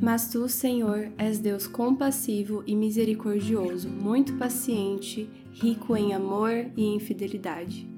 Mas tu, Senhor, és Deus compassivo e misericordioso, muito paciente, rico em amor e em fidelidade.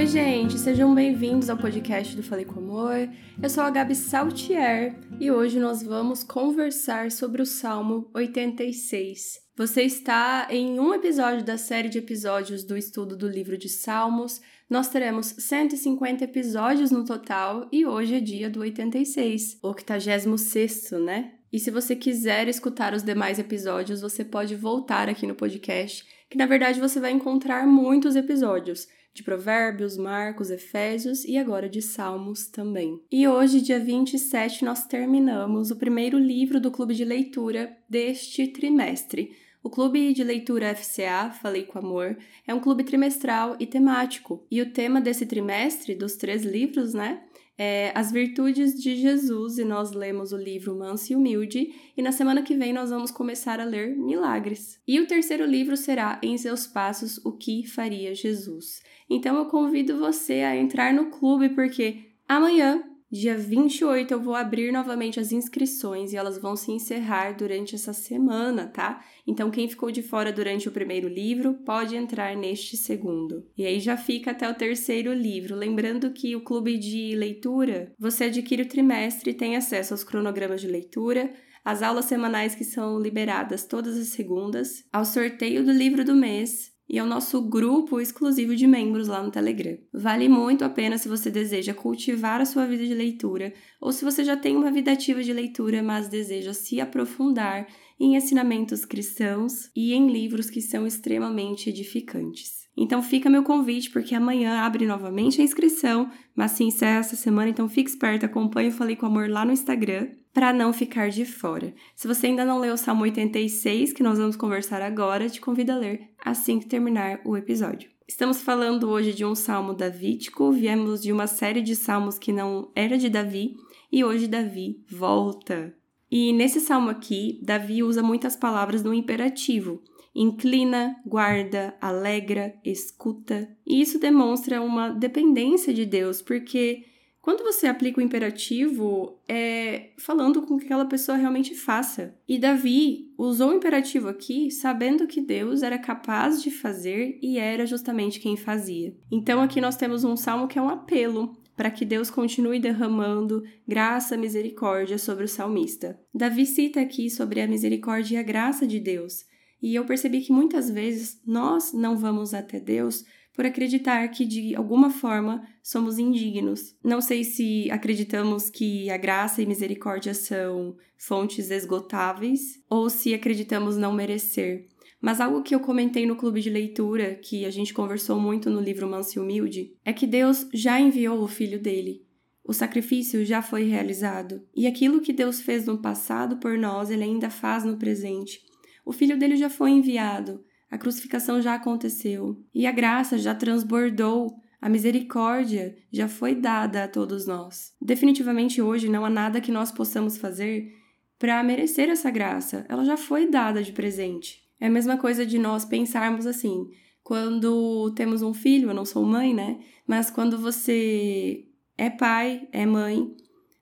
Oi, gente, sejam bem-vindos ao podcast do Falei com Amor. Eu sou a Gabi Saltier e hoje nós vamos conversar sobre o Salmo 86. Você está em um episódio da série de episódios do estudo do livro de Salmos. Nós teremos 150 episódios no total e hoje é dia do 86, o 86, né? E se você quiser escutar os demais episódios, você pode voltar aqui no podcast, que na verdade você vai encontrar muitos episódios de Provérbios, Marcos, Efésios e agora de Salmos também. E hoje, dia 27, nós terminamos o primeiro livro do clube de leitura deste trimestre. O Clube de Leitura FCA, Falei com Amor, é um clube trimestral e temático. E o tema desse trimestre, dos três livros, né? É As Virtudes de Jesus, e nós lemos o livro Manso e Humilde, e na semana que vem nós vamos começar a ler Milagres. E o terceiro livro será Em Seus Passos, O que Faria Jesus. Então eu convido você a entrar no clube porque amanhã, dia 28, eu vou abrir novamente as inscrições e elas vão se encerrar durante essa semana, tá? Então quem ficou de fora durante o primeiro livro pode entrar neste segundo. E aí já fica até o terceiro livro. Lembrando que o clube de leitura, você adquire o trimestre e tem acesso aos cronogramas de leitura, as aulas semanais que são liberadas todas as segundas, ao sorteio do livro do mês e ao nosso grupo exclusivo de membros lá no Telegram. Vale muito a pena se você deseja cultivar a sua vida de leitura ou se você já tem uma vida ativa de leitura, mas deseja se aprofundar em ensinamentos cristãos e em livros que são extremamente edificantes. Então fica meu convite, porque amanhã abre novamente a inscrição, mas se encerra essa semana, então fique esperto, acompanhe o Falei com Amor lá no Instagram para não ficar de fora. Se você ainda não leu o Salmo 86, que nós vamos conversar agora, te convido a ler assim que terminar o episódio. Estamos falando hoje de um salmo davídico, viemos de uma série de salmos que não era de Davi, e hoje Davi volta. E nesse salmo aqui, Davi usa muitas palavras no imperativo. Inclina, guarda, alegra, escuta. E isso demonstra uma dependência de Deus, porque quando você aplica o imperativo, é falando com que aquela pessoa realmente faça. E Davi usou o imperativo aqui sabendo que Deus era capaz de fazer e era justamente quem fazia. Então aqui nós temos um salmo que é um apelo para que Deus continue derramando graça misericórdia sobre o salmista. Davi cita aqui sobre a misericórdia e a graça de Deus. E eu percebi que muitas vezes nós não vamos até Deus por acreditar que de alguma forma somos indignos. Não sei se acreditamos que a graça e misericórdia são fontes esgotáveis ou se acreditamos não merecer. Mas algo que eu comentei no clube de leitura, que a gente conversou muito no livro Manso e Humilde, é que Deus já enviou o filho dele. O sacrifício já foi realizado. E aquilo que Deus fez no passado por nós, ele ainda faz no presente. O filho dele já foi enviado. A crucificação já aconteceu e a graça já transbordou, a misericórdia já foi dada a todos nós. Definitivamente hoje não há nada que nós possamos fazer para merecer essa graça, ela já foi dada de presente. É a mesma coisa de nós pensarmos assim, quando temos um filho, eu não sou mãe, né? Mas quando você é pai, é mãe,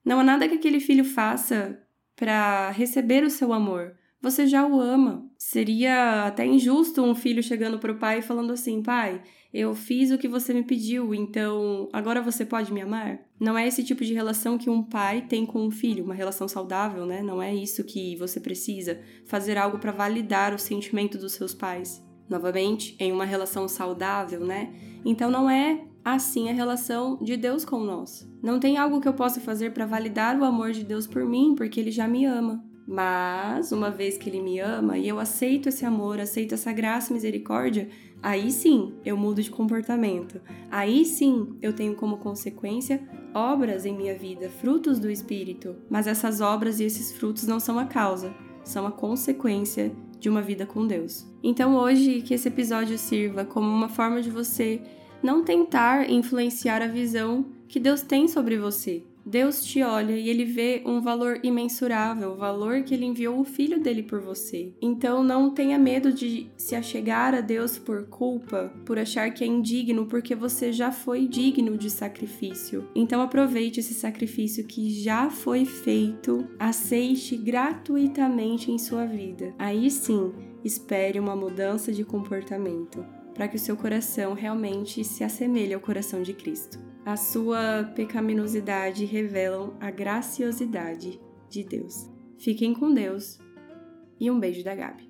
não há nada que aquele filho faça para receber o seu amor você já o ama. Seria até injusto um filho chegando para o pai e falando assim: pai, eu fiz o que você me pediu, então agora você pode me amar? Não é esse tipo de relação que um pai tem com um filho, uma relação saudável, né? Não é isso que você precisa, fazer algo para validar o sentimento dos seus pais. Novamente, em uma relação saudável, né? Então não é assim a relação de Deus com nós. Não tem algo que eu possa fazer para validar o amor de Deus por mim, porque ele já me ama. Mas, uma vez que ele me ama e eu aceito esse amor, aceito essa graça e misericórdia, aí sim eu mudo de comportamento. Aí sim eu tenho como consequência obras em minha vida, frutos do Espírito. Mas essas obras e esses frutos não são a causa, são a consequência de uma vida com Deus. Então, hoje, que esse episódio sirva como uma forma de você não tentar influenciar a visão que Deus tem sobre você, Deus te olha e ele vê um valor imensurável, o valor que ele enviou o filho dele por você. Então não tenha medo de se achegar a Deus por culpa, por achar que é indigno, porque você já foi digno de sacrifício. Então aproveite esse sacrifício que já foi feito, aceite gratuitamente em sua vida. Aí sim, espere uma mudança de comportamento para que o seu coração realmente se assemelhe ao coração de Cristo. A sua pecaminosidade revelam a graciosidade de Deus. Fiquem com Deus e um beijo da Gabi.